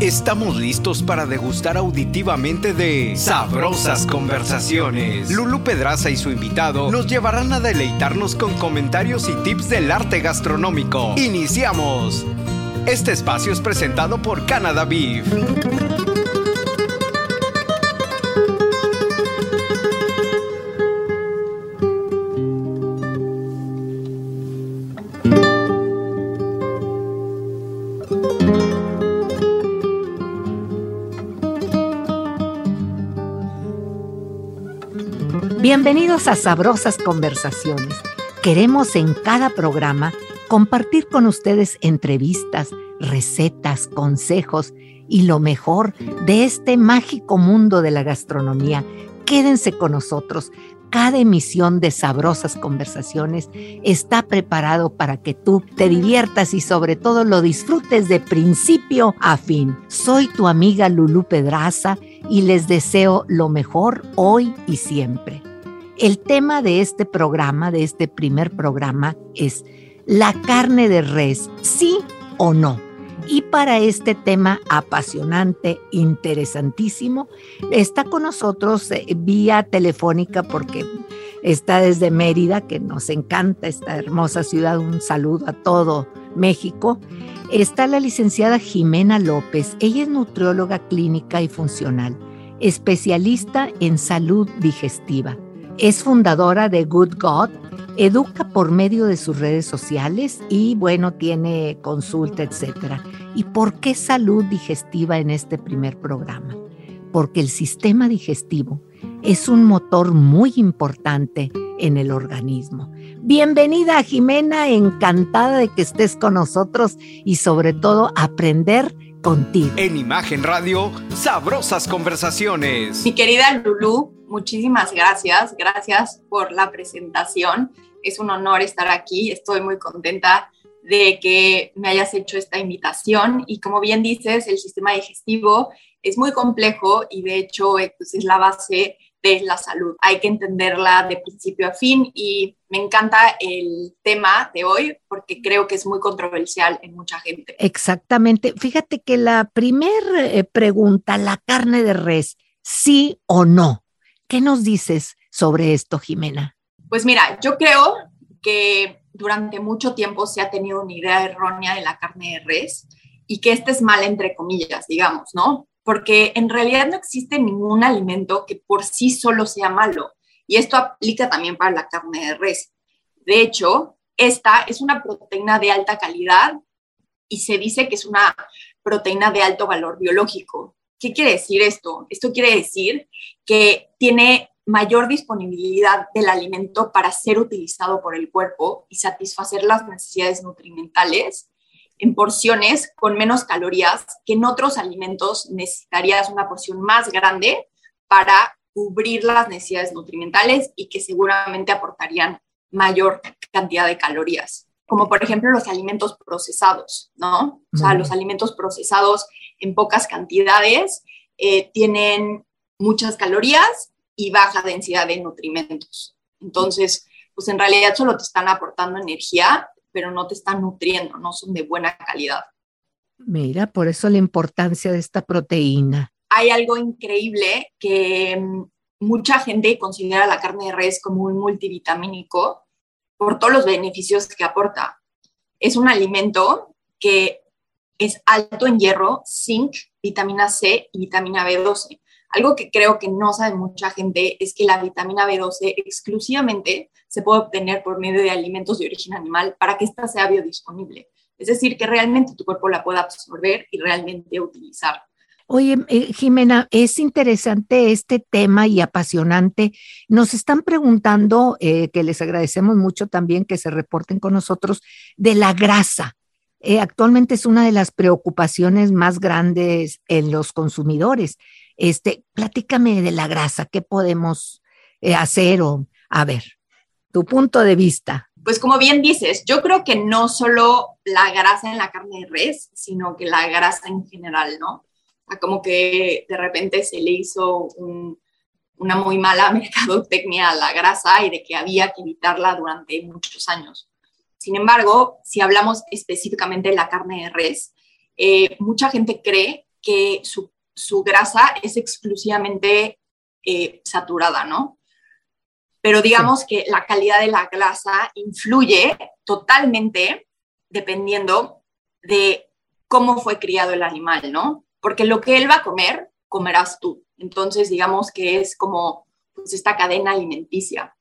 Estamos listos para degustar auditivamente de sabrosas conversaciones. Lulu Pedraza y su invitado nos llevarán a deleitarnos con comentarios y tips del arte gastronómico. Iniciamos. Este espacio es presentado por Canada Beef. Bienvenidos a Sabrosas Conversaciones. Queremos en cada programa compartir con ustedes entrevistas, recetas, consejos y lo mejor de este mágico mundo de la gastronomía. Quédense con nosotros. Cada emisión de Sabrosas Conversaciones está preparado para que tú te diviertas y sobre todo lo disfrutes de principio a fin. Soy tu amiga Lulu Pedraza y les deseo lo mejor hoy y siempre. El tema de este programa, de este primer programa, es la carne de res, sí o no. Y para este tema apasionante, interesantísimo, está con nosotros eh, vía telefónica porque está desde Mérida, que nos encanta esta hermosa ciudad. Un saludo a todo México. Está la licenciada Jimena López. Ella es nutrióloga clínica y funcional, especialista en salud digestiva es fundadora de Good God, educa por medio de sus redes sociales y bueno, tiene consulta, etcétera. ¿Y por qué salud digestiva en este primer programa? Porque el sistema digestivo es un motor muy importante en el organismo. Bienvenida Jimena, encantada de que estés con nosotros y sobre todo aprender contigo. En Imagen Radio, sabrosas conversaciones. Mi querida Lulu, muchísimas gracias. Gracias por la presentación. Es un honor estar aquí. Estoy muy contenta de que me hayas hecho esta invitación. Y como bien dices, el sistema digestivo es muy complejo y de hecho pues, es la base de la salud. Hay que entenderla de principio a fin y me encanta el tema de hoy porque creo que es muy controversial en mucha gente. Exactamente. Fíjate que la primera eh, pregunta, la carne de res, sí o no. ¿Qué nos dices sobre esto, Jimena? Pues mira, yo creo que durante mucho tiempo se ha tenido una idea errónea de la carne de res y que este es mal entre comillas, digamos, ¿no? Porque en realidad no existe ningún alimento que por sí solo sea malo. Y esto aplica también para la carne de res. De hecho, esta es una proteína de alta calidad y se dice que es una proteína de alto valor biológico. ¿Qué quiere decir esto? Esto quiere decir que tiene mayor disponibilidad del alimento para ser utilizado por el cuerpo y satisfacer las necesidades nutrimentales en porciones con menos calorías que en otros alimentos necesitarías una porción más grande para cubrir las necesidades nutrimentales y que seguramente aportarían mayor cantidad de calorías, como por ejemplo los alimentos procesados, ¿no? O sea, los alimentos procesados en pocas cantidades, eh, tienen muchas calorías y baja densidad de nutrimentos. Entonces, pues en realidad solo te están aportando energía, pero no te están nutriendo, no son de buena calidad. Mira, por eso la importancia de esta proteína. Hay algo increíble que mm, mucha gente considera la carne de res como un multivitamínico por todos los beneficios que aporta. Es un alimento que es alto en hierro, zinc, vitamina C y vitamina B12. Algo que creo que no sabe mucha gente es que la vitamina B12 exclusivamente se puede obtener por medio de alimentos de origen animal para que ésta sea biodisponible. Es decir, que realmente tu cuerpo la pueda absorber y realmente utilizar. Oye, eh, Jimena, es interesante este tema y apasionante. Nos están preguntando, eh, que les agradecemos mucho también que se reporten con nosotros, de la grasa. Eh, actualmente es una de las preocupaciones más grandes en los consumidores. Este, platícame de la grasa, ¿qué podemos eh, hacer? O, a ver, tu punto de vista. Pues como bien dices, yo creo que no solo la grasa en la carne de res, sino que la grasa en general, ¿no? como que de repente se le hizo una muy mala mercadotecnia a la grasa y de que había que evitarla durante muchos años. Sin embargo, si hablamos específicamente de la carne de res, eh, mucha gente cree que su, grasa es exclusivamente eh, saturada, ¿no? Pero digamos que la calidad de la grasa influye totalmente dependiendo de cómo fue criado el animal, ¿no? Porque lo que él va a comer, comerás tú. Entonces, digamos que es como pues, esta cadena alimenticia.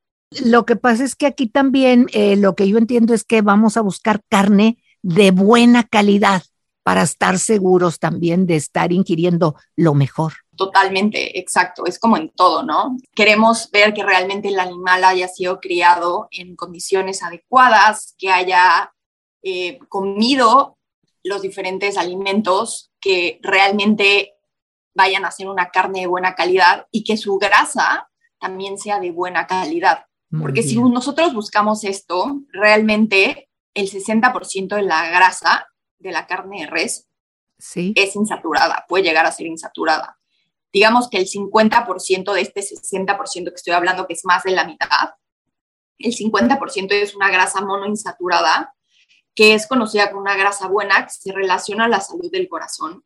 Lo que pasa es que aquí también eh, lo que yo entiendo es que vamos a buscar carne de buena calidad para estar seguros también de estar ingiriendo lo mejor. Totalmente, exacto. Es como en todo, ¿no? Queremos ver que realmente el animal haya sido criado en condiciones adecuadas, que haya eh, comido los diferentes alimentos que realmente vayan a ser una carne de buena calidad y que su grasa también sea de buena calidad. Porque si nosotros buscamos esto, realmente el 60% de la grasa de la carne de res sí. es insaturada, puede llegar a ser insaturada. Digamos que el 50% de este 60% que estoy hablando, que es más de la mitad, el 50% es una grasa monoinsaturada, que es conocida como una grasa buena, que se relaciona a la salud del corazón.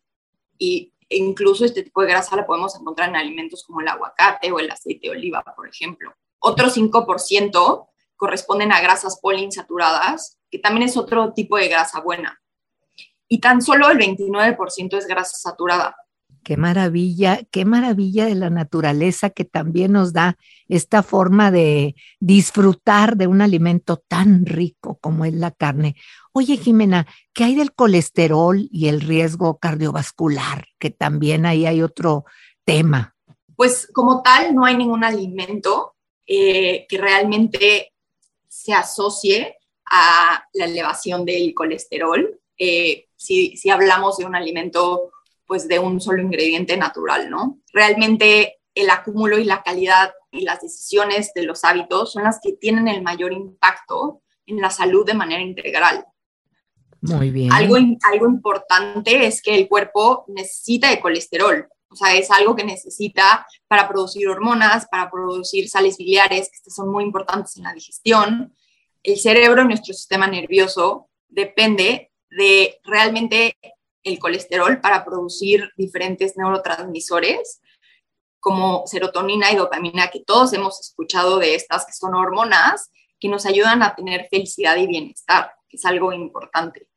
Y incluso este tipo de grasa la podemos encontrar en alimentos como el aguacate o el aceite de oliva, por ejemplo. Otro 5% corresponden a grasas poliinsaturadas, que también es otro tipo de grasa buena. Y tan solo el 29% es grasa saturada. Qué maravilla, qué maravilla de la naturaleza que también nos da esta forma de disfrutar de un alimento tan rico como es la carne. Oye, Jimena, ¿qué hay del colesterol y el riesgo cardiovascular? Que también ahí hay otro tema. Pues como tal, no hay ningún alimento eh, que realmente se asocie a la elevación del colesterol. Eh, si, si, hablamos de un alimento, pues de un solo ingrediente natural, ¿no? Realmente el acúmulo y la calidad y las decisiones de los hábitos son las que tienen el mayor impacto en la salud de manera integral. Muy bien. Algo, algo importante es que el cuerpo necesita de colesterol. O sea, es algo que necesita para producir hormonas, para producir sales biliares, que son muy importantes en la digestión. El cerebro y nuestro sistema nervioso depende de realmente el colesterol para producir diferentes neurotransmisores como serotonina y dopamina, que todos hemos escuchado de estas, que son hormonas que nos ayudan a tener felicidad y bienestar, que es algo importante.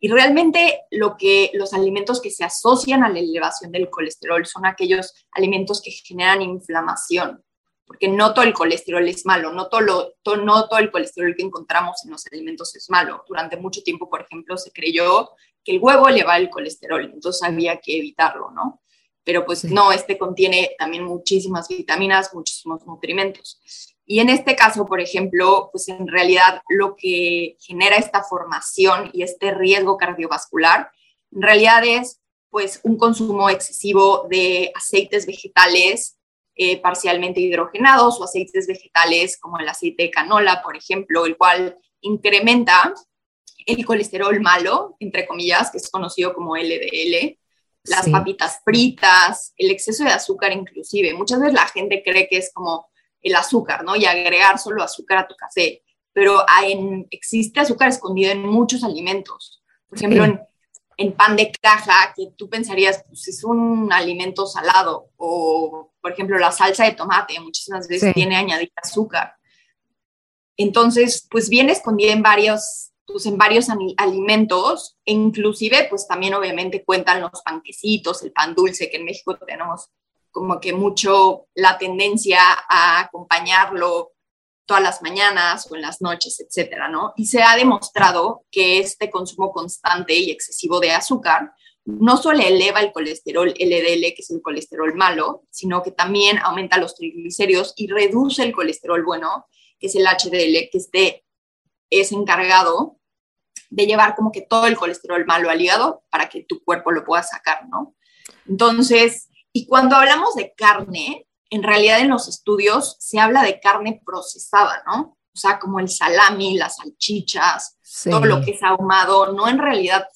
Y realmente lo que los alimentos que se asocian a la elevación del colesterol son aquellos alimentos que generan inflamación, porque no todo el colesterol es malo, no todo, lo, no todo el colesterol que encontramos en los alimentos es malo. Durante mucho tiempo, por ejemplo, se creyó que el huevo eleva el colesterol, entonces había que evitarlo, ¿no? Pero pues no, este contiene también muchísimas vitaminas, muchísimos nutrimentos. Y en este caso, por ejemplo, pues en realidad lo que genera esta formación y este riesgo cardiovascular, en realidad es pues un consumo excesivo de aceites vegetales eh, parcialmente hidrogenados o aceites vegetales como el aceite de canola, por ejemplo, el cual incrementa el colesterol malo, entre comillas, que es conocido como LDL, las papitas fritas, el exceso de azúcar inclusive. Muchas veces la gente cree que es como el azúcar, ¿no? Y agregar solo azúcar a tu café. Pero hay, existe azúcar escondido en muchos alimentos. Por ejemplo, en, pan de caja, que tú pensarías, pues es un alimento salado. O, por ejemplo, la salsa de tomate, muchísimas veces tiene añadida azúcar. Entonces, pues viene escondida en varios, pues en varios alimentos, e inclusive, pues también obviamente cuentan los panquecitos, el pan dulce, que en México tenemos como que mucho la tendencia a acompañarlo todas las mañanas o en las noches, etcétera, ¿no? Y se ha demostrado que este consumo constante y excesivo de azúcar no solo eleva el colesterol LDL, que es el colesterol malo, sino que también aumenta los triglicéridos y reduce el colesterol bueno, que es el HDL, que este es encargado de llevar como que todo el colesterol malo al hígado para que tu cuerpo lo pueda sacar, ¿no? Entonces, y cuando hablamos de carne, en realidad en los estudios se habla de carne procesada, ¿no? O sea, como el salami, las salchichas, todo lo que es ahumado, no en realidad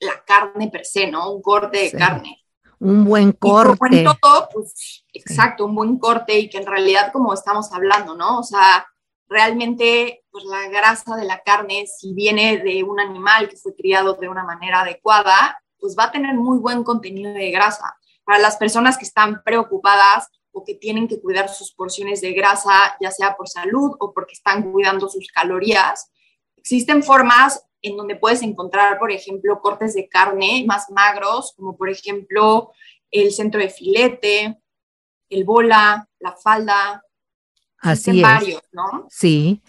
la carne per se, ¿no? Un corte de carne. Un buen corte. todo, pues, exacto, un buen corte y que en realidad como estamos hablando, ¿no? O sea, realmente pues la grasa de la carne, si viene de un animal que fue criado de una manera adecuada, pues va a tener muy buen contenido de grasa. Para las personas que están preocupadas o que tienen que cuidar sus porciones de grasa, ya sea por salud o porque están cuidando sus calorías, existen formas en donde puedes encontrar, por ejemplo, cortes de carne más magros, como por ejemplo el centro de filete, el bola, la falda. Así es. varios, ¿no? Sí.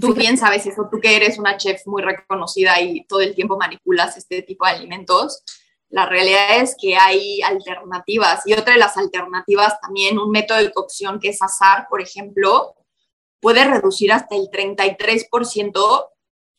Tú bien sabes eso, tú que eres una chef muy reconocida y todo el tiempo manipulas este tipo de alimentos. La realidad es que hay alternativas y otra de las alternativas también, un método de cocción que es asar, por ejemplo, puede reducir hasta el 33%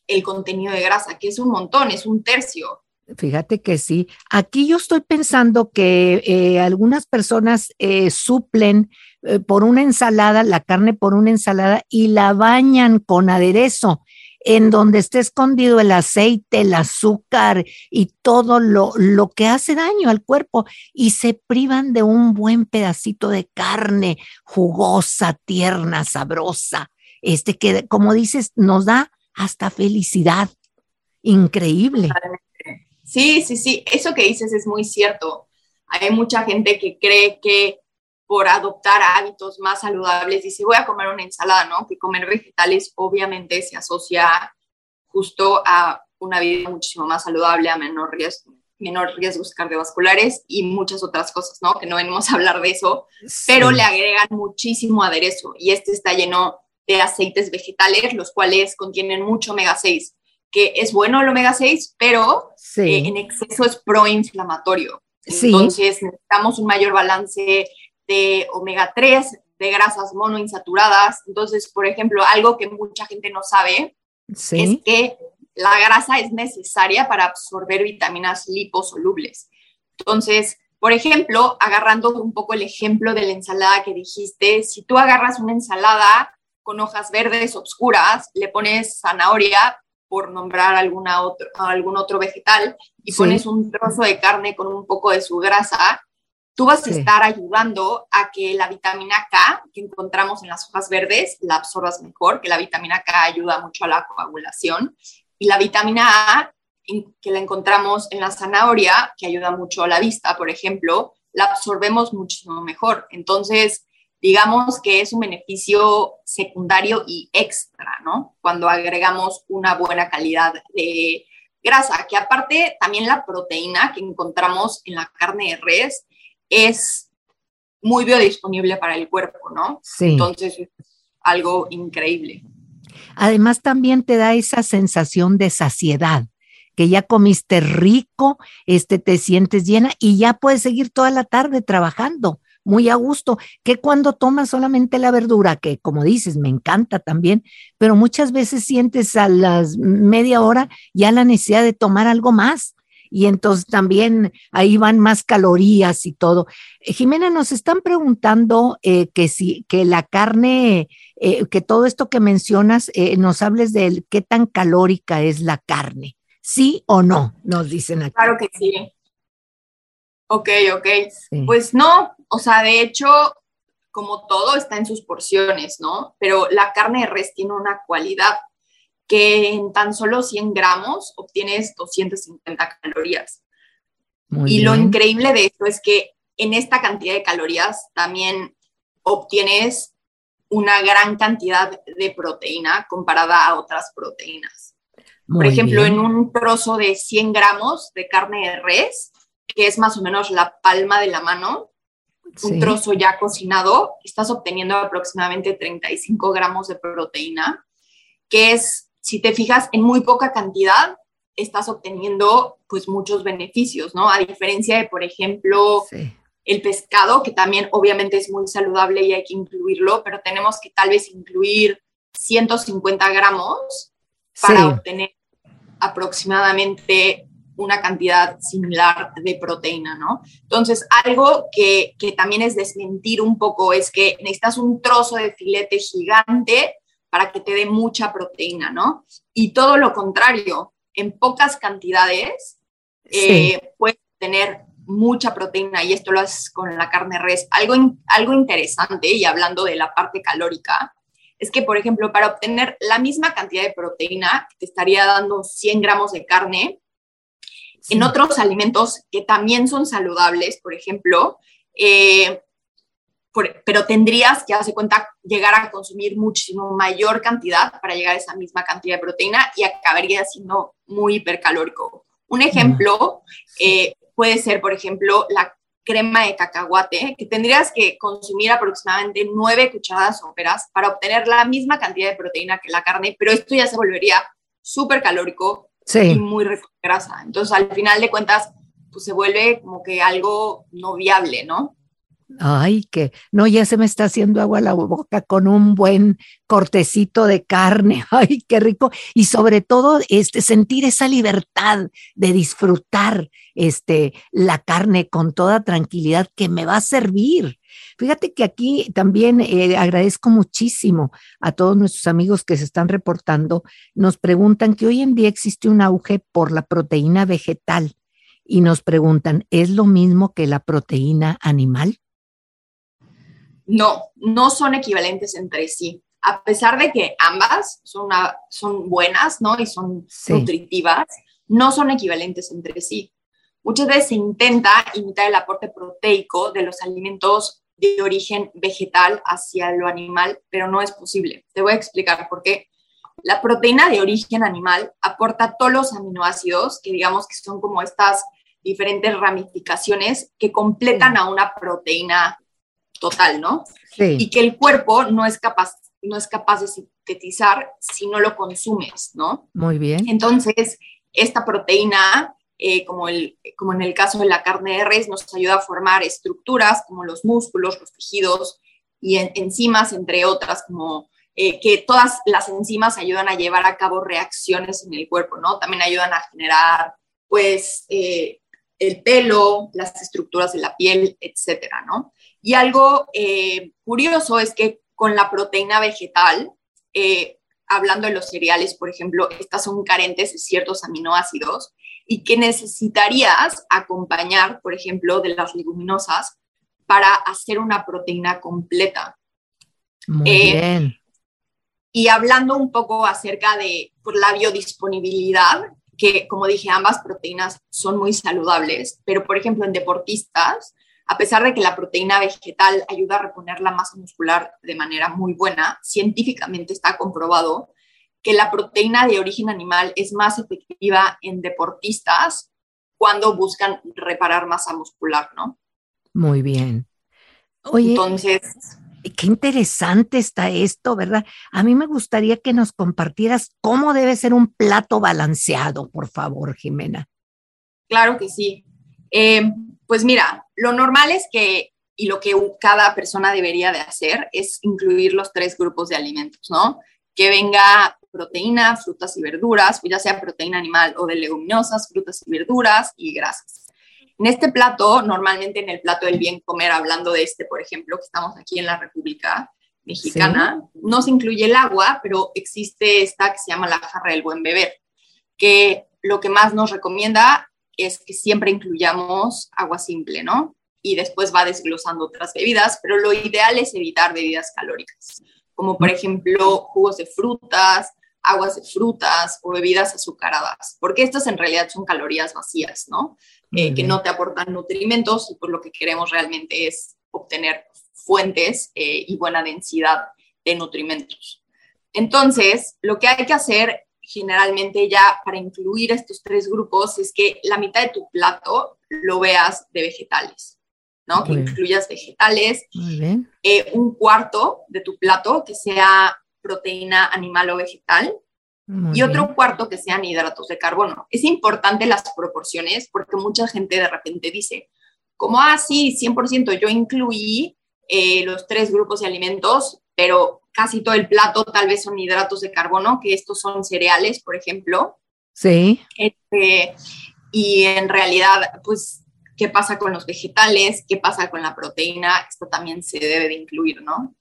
el contenido de grasa, que es un montón, es un tercio. Fíjate que sí. Aquí yo estoy pensando que eh, algunas personas eh, suplen eh, por una ensalada, la carne por una ensalada y la bañan con aderezo en donde esté escondido el aceite, el azúcar y todo lo, lo que hace daño al cuerpo y se privan de un buen pedacito de carne jugosa, tierna, sabrosa, este que, como dices, nos da hasta felicidad. Increíble. Sí, sí, sí, eso que dices es muy cierto. Hay mucha gente que cree que por adoptar hábitos más saludables, dice, voy a comer una ensalada, ¿no? Que comer vegetales obviamente se asocia justo a una vida muchísimo más saludable, a menor riesgo, menor riesgos cardiovasculares y muchas otras cosas, ¿no? Que no venimos a hablar de eso, pero le agregan muchísimo aderezo y este está lleno de aceites vegetales, los cuales contienen mucho omega 6, que es bueno el omega 6, pero eh, en exceso es proinflamatorio. Entonces necesitamos un mayor balance de omega 3, de grasas monoinsaturadas. Entonces, por ejemplo, algo que mucha gente no sabe es que la grasa es necesaria para absorber vitaminas liposolubles. Entonces, por ejemplo, agarrando un poco el ejemplo de la ensalada que dijiste, si tú agarras una ensalada con hojas verdes oscuras, le pones zanahoria, por nombrar alguna otro, algún otro vegetal, y pones un trozo de carne con un poco de su grasa, tú vas a estar ayudando a que la vitamina K que encontramos en las hojas verdes la absorbas mejor, que la vitamina K ayuda mucho a la coagulación, y la vitamina A que la encontramos en la zanahoria, que ayuda mucho a la vista, por ejemplo, la absorbemos muchísimo mejor. Entonces, digamos que es un beneficio secundario y extra, ¿no? Cuando agregamos una buena calidad de grasa, que aparte también la proteína que encontramos en la carne de res es muy biodisponible para el cuerpo, ¿no? Sí. Entonces, es algo increíble. Además, también te da esa sensación de saciedad, que ya comiste rico, este, te sientes llena y ya puedes seguir toda la tarde trabajando muy a gusto, que cuando tomas solamente la verdura, que como dices, me encanta también, pero muchas veces sientes a las media hora ya la necesidad de tomar algo más y entonces también ahí van más calorías y todo. Eh, Jimena, nos están preguntando eh, que si que la carne, eh, que todo esto que mencionas, nos hables de qué tan calórica es la carne. ¿Sí o no? Nos dicen aquí. Claro que sí. Ok, ok. Pues no, o sea, de hecho, como todo está en sus porciones, ¿no? Pero la carne de res tiene una cualidad que en tan solo 100 gramos obtienes 250 calorías. y lo increíble de esto es que en esta cantidad de calorías también obtienes una gran cantidad de proteína comparada a otras proteínas. Por ejemplo, en un trozo de 100 gramos de carne de res, que es más o menos la palma de la mano, un trozo ya cocinado, estás obteniendo aproximadamente 35 gramos de proteína, que es si te fijas en muy poca cantidad, estás obteniendo pues muchos beneficios, ¿no? A diferencia de, por ejemplo, el pescado, que también obviamente es muy saludable y hay que incluirlo, pero tenemos que tal vez incluir 150 gramos para obtener aproximadamente una cantidad similar de proteína, ¿no? Entonces, algo que, que también es desmentir un poco es que necesitas un trozo de filete gigante para que te dé mucha proteína, ¿no? Y todo lo contrario, en pocas cantidades eh, puedes tener mucha proteína y esto lo haces con la carne res. Algo, algo interesante, y hablando de la parte calórica, es que, por ejemplo, para obtener la misma cantidad de proteína, que te estaría dando 100 gramos de carne, En otros alimentos que también son saludables, por ejemplo, eh, pero tendrías que, hace cuenta, llegar a consumir muchísimo mayor cantidad para llegar a esa misma cantidad de proteína y acabaría siendo muy hipercalórico. Un ejemplo eh, puede ser, por ejemplo, la crema de cacahuate, que tendrías que consumir aproximadamente nueve cucharadas soperas para obtener la misma cantidad de proteína que la carne, pero esto ya se volvería súper calórico y muy grasa. Entonces, al final de cuentas, pues se vuelve como que algo no viable, ¿no? Ay, que no, ya se me está haciendo agua la boca con un buen cortecito de carne. Ay, qué rico. Y sobre todo, este, sentir esa libertad de disfrutar este, la carne con toda tranquilidad que me va a servir. Fíjate que aquí también eh, agradezco muchísimo a todos nuestros amigos que se están reportando. Nos preguntan que hoy en día existe un auge por la proteína vegetal y nos preguntan, ¿es lo mismo que la proteína animal? No, no son equivalentes entre sí. A pesar de que ambas son, son buenas, ¿no? Y son nutritivas, no son equivalentes entre sí. Muchas veces se intenta imitar el aporte proteico de los alimentos de origen vegetal hacia lo animal, pero no es posible. Te voy a explicar por qué. La proteína de origen animal aporta todos los aminoácidos, que digamos que son como estas diferentes ramificaciones que completan a una proteína total, ¿no? Sí. Y que el cuerpo no es capaz, no es capaz de sintetizar si no lo consumes, ¿no? Muy bien. Entonces, esta proteína, eh, como, el, como en el caso de la carne de res, nos ayuda a formar estructuras como los músculos, los tejidos y enzimas, entre otras, como eh, que todas las enzimas ayudan a llevar a cabo reacciones en el cuerpo, ¿no? También ayudan a generar, pues, eh, el pelo, las estructuras de la piel, etcétera, ¿no? Y algo eh, curioso es que con la proteína vegetal, eh, hablando de los cereales, por ejemplo, estas son carentes de ciertos aminoácidos y que necesitarías acompañar, por ejemplo, de las leguminosas para hacer una proteína completa. Muy eh, bien. Y hablando un poco acerca de por la biodisponibilidad, que como dije, ambas proteínas son muy saludables, pero por ejemplo en deportistas, a pesar de que la proteína vegetal ayuda a reponer la masa muscular de manera muy buena, científicamente está comprobado que la proteína de origen animal es más efectiva en deportistas cuando buscan reparar masa muscular, ¿no? Muy bien. Oye, entonces, qué interesante está esto, ¿verdad? A mí me gustaría que nos compartieras cómo debe ser un plato balanceado, por favor, Jimena. Claro que sí. Eh, pues mira, lo normal es que, y lo que cada persona debería de hacer, es incluir los tres grupos de alimentos, ¿no? Que venga proteína, frutas y verduras, ya sea proteína animal o de leguminosas, frutas y verduras y grasas. En este plato, normalmente en el plato del bien comer, hablando de este, por ejemplo, que estamos aquí en la República Mexicana, no se incluye el agua, pero existe esta que se llama la jarra del buen beber, que lo que más nos recomienda es que siempre incluyamos agua simple, ¿no? Y después va desglosando otras bebidas, pero lo ideal es evitar bebidas calóricas, como por ejemplo jugos de frutas, aguas de frutas o bebidas azucaradas, porque estas en realidad son calorías vacías, ¿no? Eh, que no te aportan nutrimentos y por lo que queremos realmente es obtener fuentes eh, y buena densidad de nutrimentos. Entonces, lo que hay que hacer generalmente ya para incluir estos tres grupos es que la mitad de tu plato lo veas de vegetales, ¿no? que incluyas vegetales. Eh, un cuarto de tu plato que sea proteína animal o vegetal. y otro cuarto que sean hidratos de carbono. Es importante las proporciones porque mucha gente de repente dice, como, ah, sí, 100%, yo incluí eh, los tres grupos de alimentos, pero casi todo el plato tal vez son hidratos de carbono, que estos son cereales, por ejemplo. Sí. Este, y en realidad, pues, ¿qué pasa con los vegetales? ¿Qué pasa con la proteína? Esto también se debe de incluir, ¿no?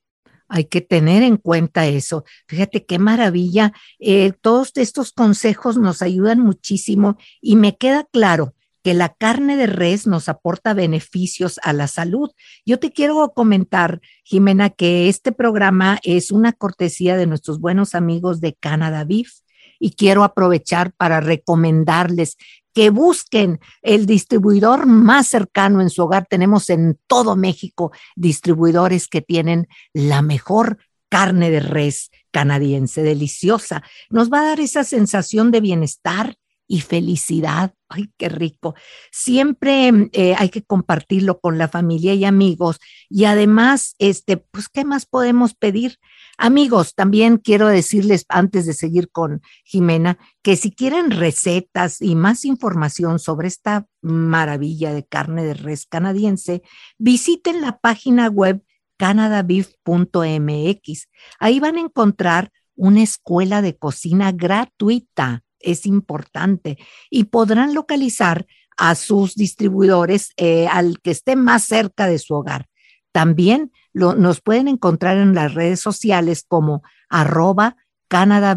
Hay que tener en cuenta eso. Fíjate qué maravilla. Eh, todos estos consejos nos ayudan muchísimo y me queda claro que la carne de res nos aporta beneficios a la salud. Yo te quiero comentar, Jimena, que este programa es una cortesía de nuestros buenos amigos de Canada Beef y quiero aprovechar para recomendarles que busquen el distribuidor más cercano en su hogar. Tenemos en todo México distribuidores que tienen la mejor carne de res canadiense, deliciosa. Nos va a dar esa sensación de bienestar y felicidad. Ay, qué rico. Siempre eh, hay que compartirlo con la familia y amigos. Y además, este, pues, ¿qué más podemos pedir? Amigos, también quiero decirles antes de seguir con Jimena que si quieren recetas y más información sobre esta maravilla de carne de res canadiense, visiten la página web canadabeef.mx. Ahí van a encontrar una escuela de cocina gratuita es importante y podrán localizar a sus distribuidores eh, al que esté más cerca de su hogar. También nos pueden encontrar en las redes sociales como arroba Canada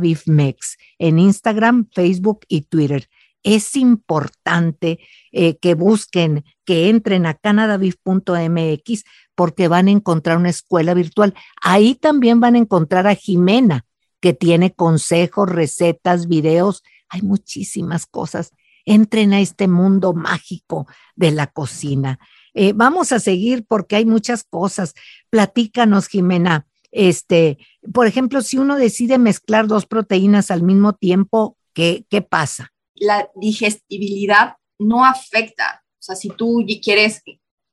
en Instagram, Facebook y Twitter. Es importante eh, que busquen, que entren a canadabeef.mx porque van a encontrar una escuela virtual. Ahí también van a encontrar a Jimena, que tiene consejos, recetas, videos, hay muchísimas cosas. Entren a este mundo mágico de la cocina. Eh, vamos a seguir porque hay muchas cosas. Platícanos, Jimena. Este, por ejemplo, si uno decide mezclar dos proteínas al mismo tiempo, ¿qué, qué pasa? La digestibilidad no afecta. O sea, si tú quieres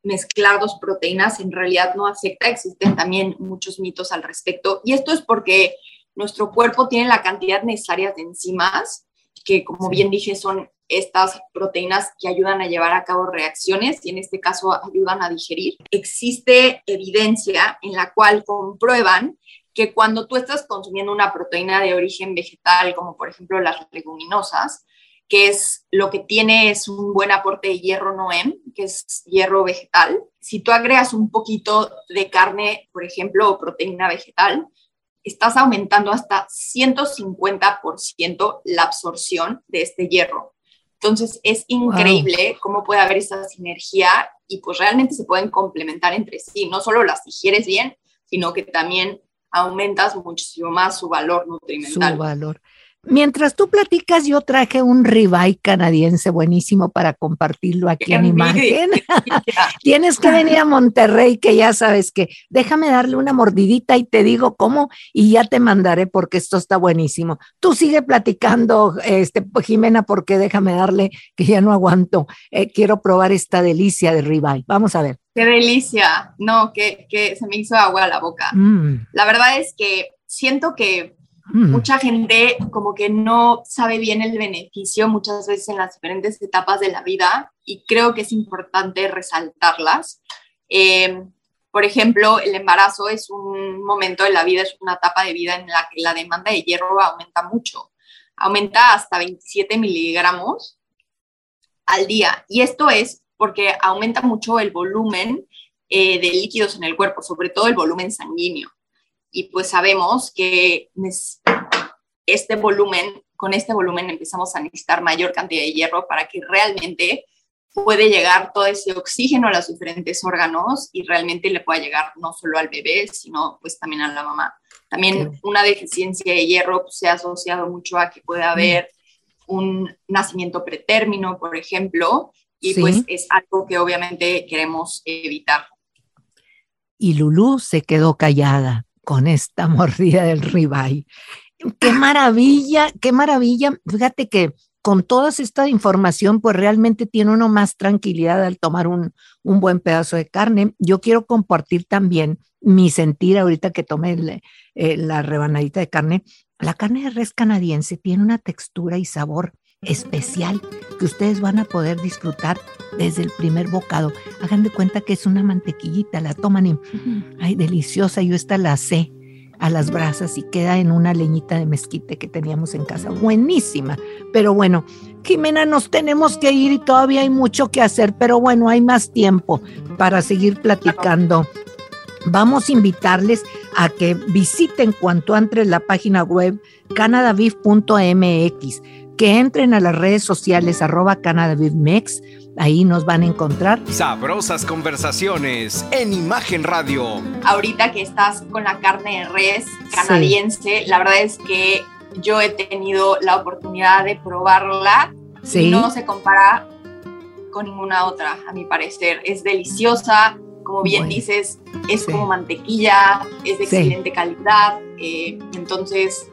mezclar dos proteínas, en realidad no afecta. Existen también muchos mitos al respecto. Y esto es porque nuestro cuerpo tiene la cantidad necesaria de enzimas, que como bien dije son estas proteínas que ayudan a llevar a cabo reacciones y en este caso ayudan a digerir. Existe evidencia en la cual comprueban que cuando tú estás consumiendo una proteína de origen vegetal, como por ejemplo las leguminosas, que es lo que tiene es un buen aporte de hierro noem, que es hierro vegetal. Si tú agregas un poquito de carne, por ejemplo, o proteína vegetal, estás aumentando hasta 150% la absorción de este hierro. Entonces es increíble cómo puede haber esa sinergia y pues realmente se pueden complementar entre sí. No solo las digieres bien, sino que también aumentas muchísimo más su valor nutrimental. Su valor. Mientras tú platicas, yo traje un ribeye canadiense buenísimo para compartirlo aquí en imagen. Tienes que venir a Monterrey, que ya sabes que déjame darle una mordidita y te digo cómo y ya te mandaré porque esto está buenísimo. Tú sigue platicando, este, Jimena, porque déjame darle que ya no aguanto. Eh, quiero probar esta delicia de ribeye. Vamos a ver. Qué delicia. No, que, que se me hizo agua a la boca. Mm. La verdad es que siento que Mm. Mucha gente como que no sabe bien el beneficio muchas veces en las diferentes etapas de la vida y creo que es importante resaltarlas. Em, por ejemplo, el embarazo es un momento de la vida, es una etapa de vida en la que la demanda de hierro aumenta mucho. Aumenta hasta 27 miligramos al día. Y esto es porque aumenta mucho el volumen eh, de líquidos en el cuerpo, sobre todo el volumen sanguíneo y pues sabemos que este volumen, con este volumen empezamos a necesitar mayor cantidad de hierro para que realmente puede llegar todo ese oxígeno a los diferentes órganos y realmente le pueda llegar no solo al bebé, sino pues también a la mamá. También una deficiencia de hierro pues, se ha asociado mucho a que puede haber un nacimiento pretérmino, por ejemplo, y pues es algo que obviamente queremos evitar. Y Lulu se quedó callada con esta mordida del ribeye. Qué maravilla, qué maravilla. Fíjate que con toda esta información, pues realmente tiene uno más tranquilidad al tomar un, un buen pedazo de carne. Yo quiero compartir también mi sentir ahorita que tomé eh, la rebanadita de carne. La carne de res canadiense tiene una textura y sabor especial que ustedes van a poder disfrutar desde el primer bocado. Hagan de cuenta que es una mantequillita, la toman y, ay, deliciosa, yo esta la sé a las brasas y queda en una leñita de mezquite que teníamos en casa. Buenísima. Pero bueno, Jimena, nos tenemos que ir y todavía hay mucho que hacer, pero bueno, hay más tiempo para seguir platicando. Vamos a invitarles a que visiten cuanto antes la página web canadaviv.mx que entren a las redes sociales arroba CanadaVivMex, ahí nos van a encontrar. Sabrosas conversaciones en Imagen Radio. Ahorita que estás con la carne de res canadiense, la verdad es que yo he tenido la oportunidad de probarla y no se compara con ninguna otra, a mi parecer. Es deliciosa, como bien dices, es como mantequilla, es de excelente calidad. Eh, entonces,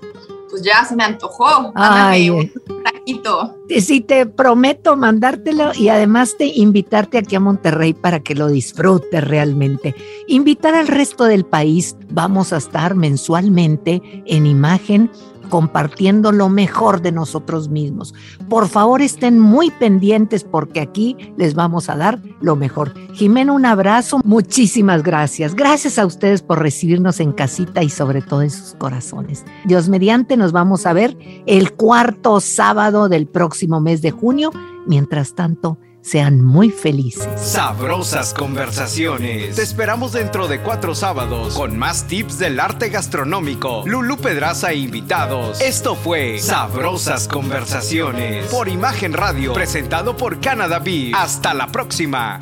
pues ya se me antojó. Ay, un taquito. Sí, te prometo mandártelo y además de invitarte aquí a Monterrey para que lo disfrutes realmente. Invitar al resto del país, vamos a estar mensualmente en imagen compartiendo lo mejor de nosotros mismos. Por favor, estén muy pendientes porque aquí les vamos a dar lo mejor. Jimena, un abrazo, muchísimas gracias. Gracias a ustedes por recibirnos en casita y sobre todo en sus corazones. Dios mediante, nos vamos a ver el cuarto sábado del próximo mes de junio. Mientras tanto, sean muy felices. Sabrosas conversaciones. Te esperamos dentro de cuatro sábados con más tips del arte gastronómico. Lulu Pedraza e invitados. Esto fue Sabrosas conversaciones por Imagen Radio, presentado por Canada Beef. Hasta la próxima.